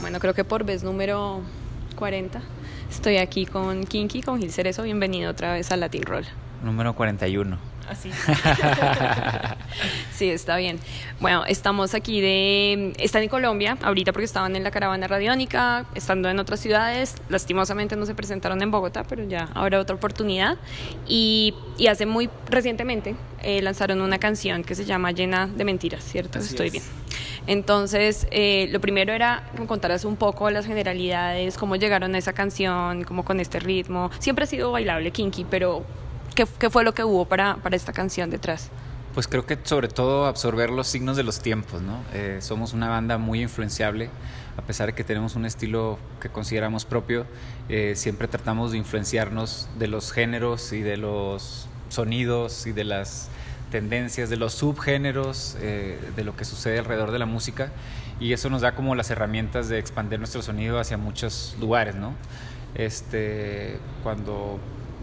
Bueno, creo que por vez número 40 estoy aquí con Kinky, con Gil Cerezo. Bienvenido otra vez a Latin Roll. Número 41. Así. sí, está bien. Bueno, estamos aquí de. Están en Colombia, ahorita porque estaban en la caravana radiónica, estando en otras ciudades. Lastimosamente no se presentaron en Bogotá, pero ya habrá otra oportunidad. Y, y hace muy recientemente eh, lanzaron una canción que se llama Llena de Mentiras, ¿cierto? Estoy bien. Entonces, eh, lo primero era contarles un poco las generalidades, cómo llegaron a esa canción, cómo con este ritmo. Siempre ha sido bailable, kinky, pero ¿Qué, fue lo que hubo para, para, esta canción detrás? Pues creo que sobre todo absorber los signos de los tiempos, ¿no? Eh, somos una banda muy influenciable, a pesar de que tenemos un estilo que consideramos propio, eh, siempre tratamos de influenciarnos de los géneros y de los sonidos y de las tendencias, de los subgéneros, eh, de lo que sucede alrededor de la música, y eso nos da como las herramientas de expandir nuestro sonido hacia muchos lugares, ¿no? Este, cuando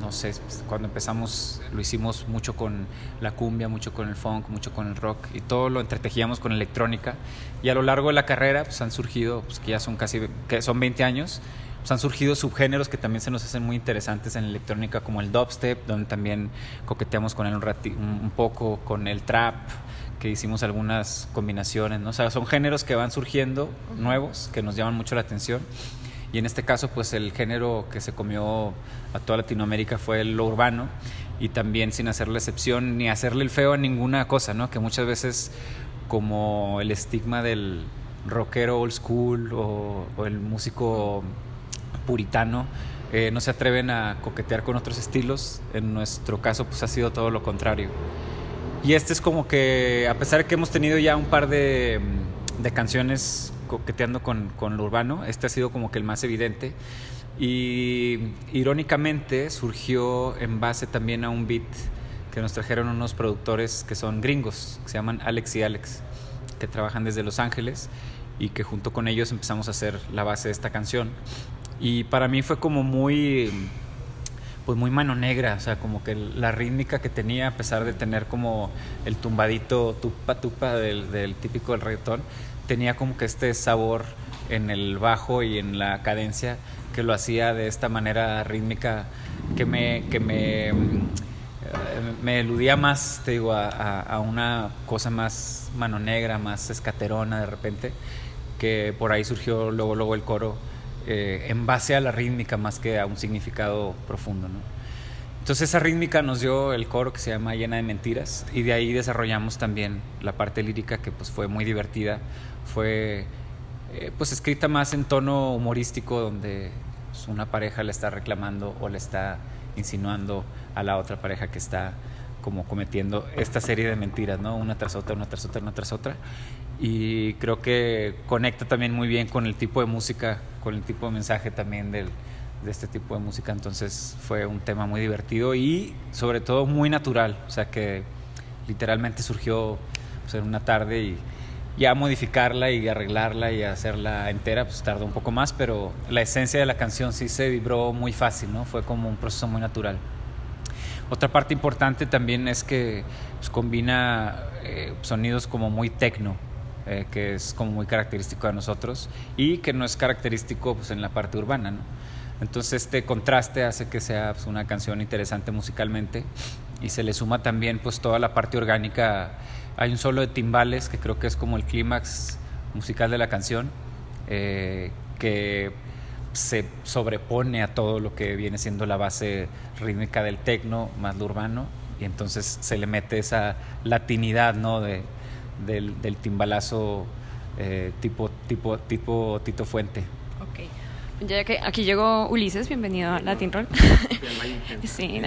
no sé, cuando empezamos lo hicimos mucho con la cumbia, mucho con el funk, mucho con el rock y todo lo entretejíamos con electrónica y a lo largo de la carrera pues han surgido, pues que ya son casi, que son 20 años, pues han surgido subgéneros que también se nos hacen muy interesantes en electrónica como el dubstep, donde también coqueteamos con él un, un poco, con el trap, que hicimos algunas combinaciones, ¿no? O sea, son géneros que van surgiendo nuevos, que nos llaman mucho la atención y en este caso pues el género que se comió a toda Latinoamérica fue lo urbano y también sin hacerle excepción ni hacerle el feo a ninguna cosa, ¿no? Que muchas veces como el estigma del rockero old school o, el músico puritano eh, no se atreven a coquetear con otros estilos. En nuestro caso pues ha sido todo lo contrario. Y este es como que, a pesar de que hemos tenido ya un par de, de canciones coqueteando con, con lo urbano. Este ha sido como que el más evidente. Y irónicamente surgió en base también a un beat que nos trajeron unos productores que son gringos, que se llaman Alex y Alex, que trabajan desde Los Ángeles y que junto con ellos empezamos a hacer la base de esta canción. Y para mí fue como muy, pues muy mano negra, o sea, como que la rítmica que tenía, a pesar de tener como el tumbadito tupa tupa del, del típico del reggaetón, tenía como que este sabor en el bajo y en la cadencia que lo hacía de esta manera rítmica que me, que me, mm, me eludía más, te digo, a, una cosa más mano negra, más escaterona de repente, que por ahí surgió luego, luego el coro eh, en base a la rítmica más que a un significado profundo, ¿no? Entonces esa rítmica nos dio el coro que se llama Llena de Mentiras y de ahí desarrollamos también la parte lírica que pues fue muy divertida, fue eh, pues escrita más en tono humorístico donde pues, una pareja le está reclamando o le está insinuando a la otra pareja que está como cometiendo esta serie de mentiras, ¿no? Una tras otra, una tras otra, una tras otra. Y creo que conecta también muy bien con el tipo de música, con el tipo de mensaje también del, de este tipo de música. Entonces fue un tema muy divertido y sobre todo muy natural. O sea que literalmente surgió pues, en una tarde y ya modificarla y arreglarla y hacerla entera pues tardó un poco más, pero la esencia de la canción sí se vibró muy fácil, ¿no? Fue como un proceso muy natural. Otra parte importante también es que pues, combina eh, sonidos como muy tecno, eh, que es como muy característico de nosotros y que no es característico pues, en la parte urbana, ¿no? Entonces este contraste hace que sea pues, una canción interesante musicalmente y se le suma también pues toda la parte orgánica. Hay un solo de timbales que creo que es como el clímax musical de la canción eh, que se sobrepone a todo lo que viene siendo la base rítmica del tecno más lo urbano y entonces se le mete esa latinidad ¿no? de, del, timbalazo eh, tipo, tipo, tipo Tito Fuente. Ya que aquí llegó Ulises, bienvenido a Latin Roll. sí,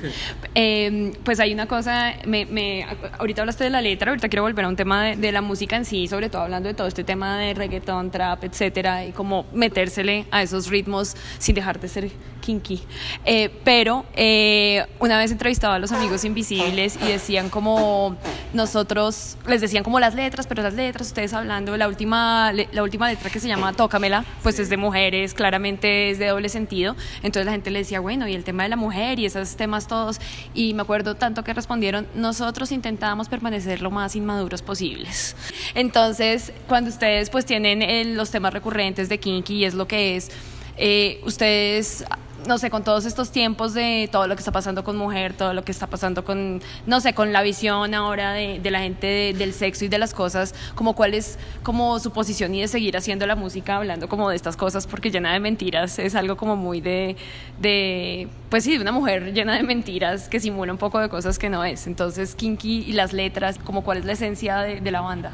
em, pues hay una cosa, me, me, ahorita hablaste de la letra, ahorita quiero volver a un tema de, de, la música en sí, sobre todo hablando de todo este tema de reggaetón, trap, etcétera, y cómo metérsele a esos ritmos sin dejar de ser kinky. Eh, pero eh, una vez entrevistaba a los amigos invisibles y decían como nosotros, les decían como las letras, pero las letras, ustedes hablando, la última, la última letra que se llama Tócamela, pues es de mujeres claramente es de doble sentido. Entonces la gente le decía, bueno, y el tema de la mujer y esos temas todos. Y me acuerdo tanto que respondieron, nosotros intentábamos permanecer lo más inmaduros posibles. Entonces, cuando ustedes pues tienen el, los temas recurrentes de Kinky y es lo que es, eh, ustedes no sé, con todos estos tiempos de todo lo que está pasando con mujer, todo lo que está pasando con, no sé, con la visión ahora de, la gente del sexo y de las cosas, como cuál es como su posición y de seguir haciendo la música hablando como de estas cosas, porque llena de mentiras es algo como muy de, de pues sí, de una mujer llena de mentiras que simula un poco de cosas que no es. Entonces, Kinky y las letras, como cuál es la esencia de, la banda.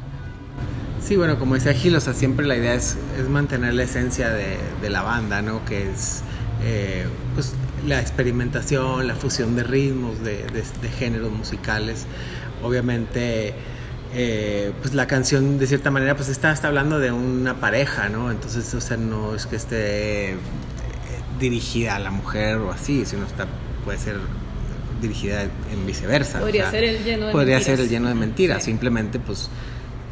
Sí, bueno, como decía Gil, o sea, siempre la idea es, es mantener la esencia de, de la banda, ¿no? Que es eh, pues, la experimentación, la fusión de ritmos, de, géneros musicales. Obviamente, eh, pues la canción de cierta manera pues está, está hablando de una pareja, ¿no? Entonces, o sea, no es que esté eh, dirigida a la mujer o así, sino está, puede ser dirigida en viceversa. Podría ser el lleno de podría mentiras. ser el lleno de mentiras, simplemente pues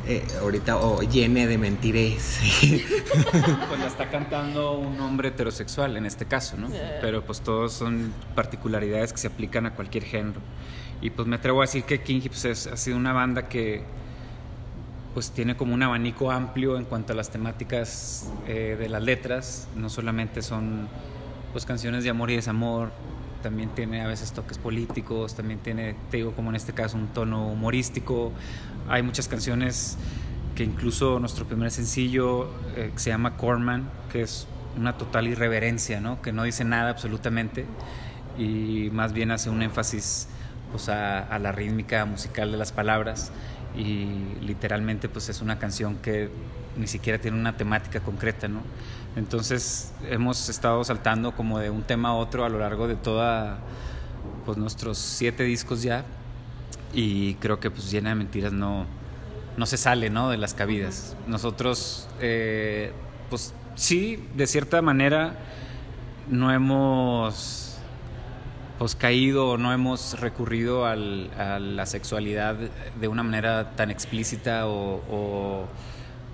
eh, ahorita o llene de mentiras. pues la está cantando un hombre heterosexual en este caso, ¿no? Pero pues todos son particularidades que se aplican a cualquier género. Y pues me atrevo a decir que King pues, ha sido una banda que pues tiene como un abanico amplio en cuanto a las temáticas eh, de las letras. No solamente son pues canciones de amor y desamor, también tiene a veces toques políticos, también tiene, te digo, como en este caso, un tono humorístico. Hay muchas canciones que incluso nuestro primer sencillo, eh, que se llama Corman, que es una total irreverencia, ¿no? que no dice nada absolutamente y más bien hace un énfasis pues, a, a la rítmica musical de las palabras y literalmente pues es una canción que ni siquiera tiene una temática concreta, ¿no? Entonces hemos estado saltando como de un tema a otro a lo largo de toda pues nuestros siete discos ya y creo que pues llena de mentiras no, no se sale ¿no? de las cabidas. Nosotros eh, pues sí, de cierta manera no hemos pues caído o no hemos recurrido al, a la sexualidad de una manera tan explícita o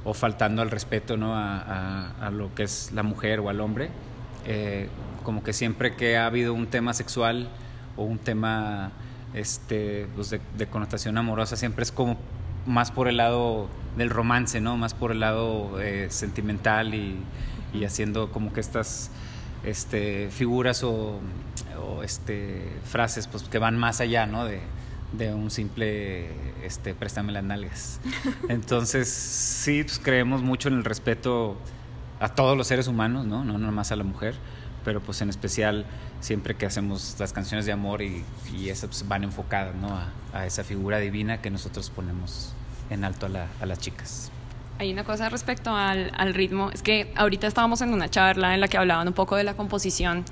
o faltando al respeto ¿no? a, lo que es la mujer o al hombre. Eh, como que siempre que ha habido un tema sexual o un tema este, pues de, connotación amorosa, siempre es como más por el lado del romance, ¿no? más por el lado eh, sentimental y, y, haciendo como que estas este, figuras o, o, este, frases pues, que van más allá ¿no? de, de un simple este, préstame las nalgas. Entonces, sí, pues, creemos mucho en el respeto a todos los seres humanos, ¿no? No nomás a la mujer, pero pues en especial siempre que hacemos las canciones de amor y, y esas pues, van enfocadas, ¿no? A, a, esa figura divina que nosotros ponemos en alto a, la, a las chicas. Hay una cosa respecto al, al, ritmo, es que ahorita estábamos en una charla en la que hablaban un poco de la composición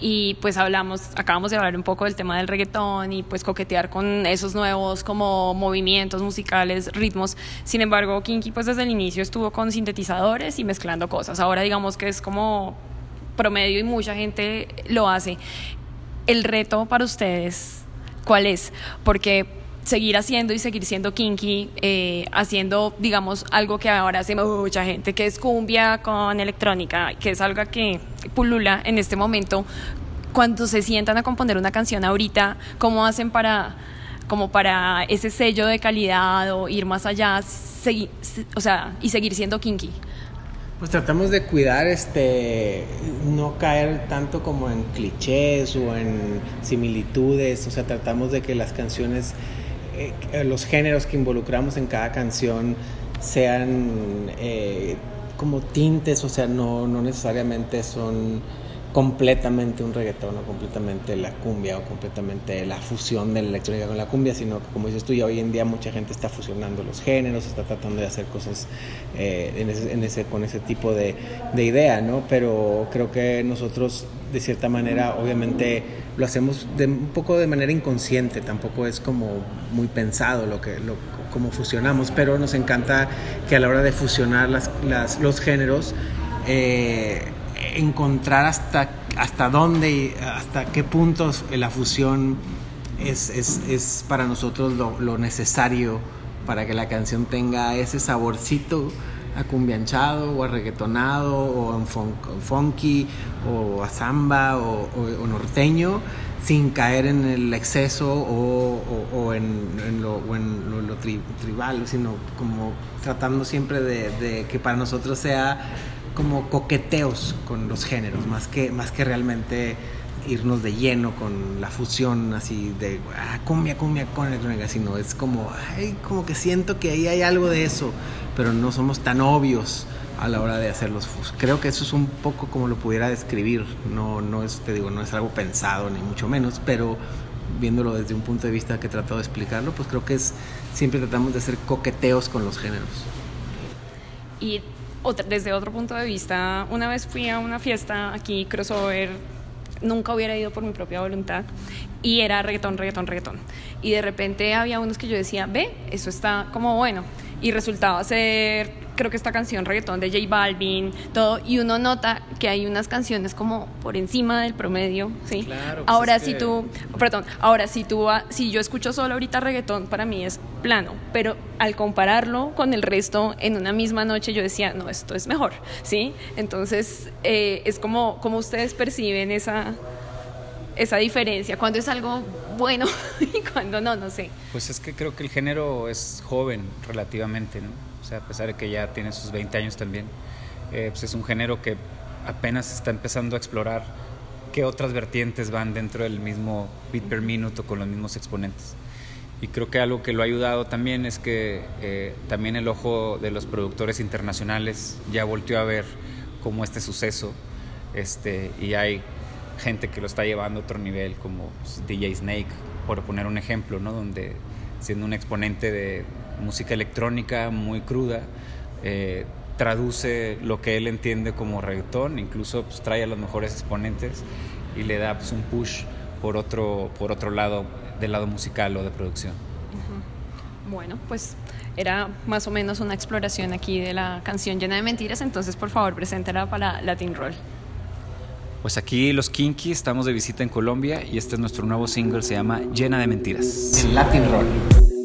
y pues hablamos, acabamos de hablar un poco del tema del reggaetón y pues coquetear con esos nuevos como movimientos musicales, ritmos. Sin embargo, Kinky pues desde el inicio estuvo con sintetizadores y mezclando cosas. Ahora digamos que es como promedio y mucha gente lo hace. El reto para ustedes, ¿cuál es? Porque seguir haciendo y seguir siendo kinky, eh, haciendo, digamos, algo que ahora hace mucha gente, que es cumbia con electrónica, que es algo que pulula en este momento. Cuando se sientan a componer una canción ahorita, ¿cómo hacen para, como para ese sello de calidad o ir más allá, o sea, y seguir siendo kinky? Pues tratamos de cuidar, este, no caer tanto como en clichés o en similitudes, o sea, tratamos de que las canciones eh, los géneros que involucramos en cada canción sean eh, como tintes, o sea, no, no necesariamente son completamente un reggaetón o completamente la cumbia o completamente la fusión de la electrónica con la cumbia, sino que como dices tú, ya hoy en día mucha gente está fusionando los géneros, está tratando de hacer cosas eh, en ese, con ese tipo de, de, idea, ¿no? Pero creo que nosotros, de cierta manera, obviamente lo hacemos un poco de manera inconsciente, tampoco es como muy pensado lo que, lo, como fusionamos, pero nos encanta que a la hora de fusionar los géneros, eh, encontrar hasta, hasta dónde y hasta qué puntos la fusión es, es, es para nosotros lo, necesario para que la canción tenga ese saborcito cumbianchado o a reggaetonado o a funky o a samba o, norteño sin caer en el exceso o, en, lo, tribal, sino como tratando siempre de, que para nosotros sea como coqueteos con los géneros, más que, más que realmente irnos de lleno con la fusión así de ah, cumbia, cumbia electrónica, sino es como, ay, como que siento que ahí hay algo de eso, pero no somos tan obvios a la hora de hacerlos. Creo que eso es un poco como lo pudiera describir, no, no es, te digo, no es algo pensado ni mucho menos, pero viéndolo desde un punto de vista que he tratado de explicarlo, pues creo que es, siempre tratamos de hacer coqueteos con los géneros. Y desde otro punto de vista, una vez fui a una fiesta aquí, crossover, nunca hubiera ido por mi propia voluntad y era reggaetón, reggaetón, reggaetón. Y de repente había unos que yo decía, ve, eso está como bueno. Y resultaba ser creo que esta canción reggaetón de J Balvin, todo, y uno nota que hay unas canciones como por encima del promedio, ¿sí? Claro, pues ahora si tú, perdón, ahora si tú, si yo escucho solo ahorita reggaetón, para mí es plano, pero al compararlo con el resto en una misma noche yo decía, no, esto es mejor, ¿sí? Entonces eh, es como, como ustedes perciben esa esa diferencia, cuando es algo bueno y cuando no, no sé. Pues es que creo que el género es joven relativamente, ¿no? A pesar de que ya tiene sus 20 años también, eh, pues es un género que apenas está empezando a explorar qué otras vertientes van dentro del mismo beat per minuto con los mismos exponentes. Y creo que algo que lo ha ayudado también es que eh, también el ojo de los productores internacionales ya volteó a ver como este suceso este, y hay gente que lo está llevando a otro nivel, como pues, DJ Snake, por poner un ejemplo, ¿no? donde siendo un exponente de, música electrónica muy cruda, eh, traduce lo que él entiende como reggaetón, incluso pues, trae a los mejores exponentes y le da pues, un push por otro, por otro lado, del lado musical o de producción. Bueno, pues era más o menos una exploración aquí de la canción llena de mentiras, entonces por favor preséntala para Latin Roll. Pues aquí los Kinky estamos de visita en Colombia y este es nuestro nuevo single, se llama Llena de Mentiras. En Latin Roll.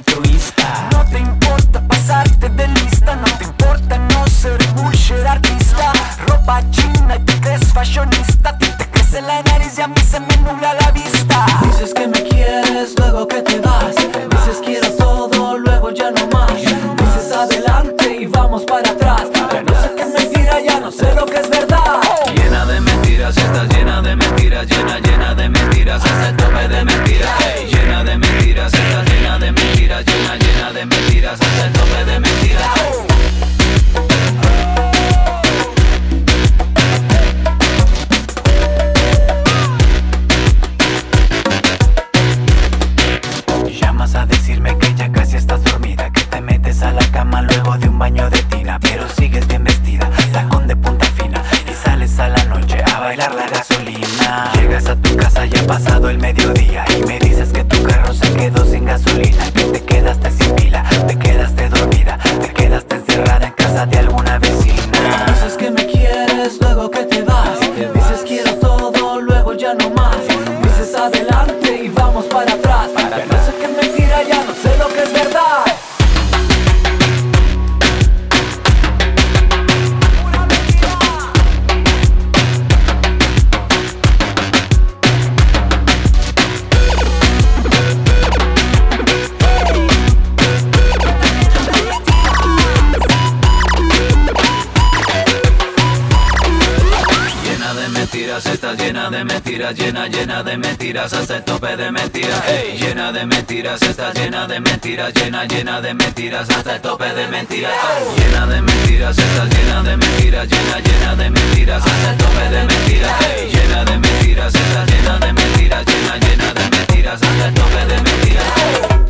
Te llena, llena de mentiras, hasta el tope de mentiras. Hey. Llena de mentiras, está llena de mentiras, llena, llena de mentiras, hasta el tope de mentiras. Oh. Llena de mentiras, está llena de mentiras, llena, llena de mentiras, hasta el tope de mentiras. Hey. Llena de mentiras, está llena de mentiras, llena, llena de mentiras, hasta el tope de mentiras.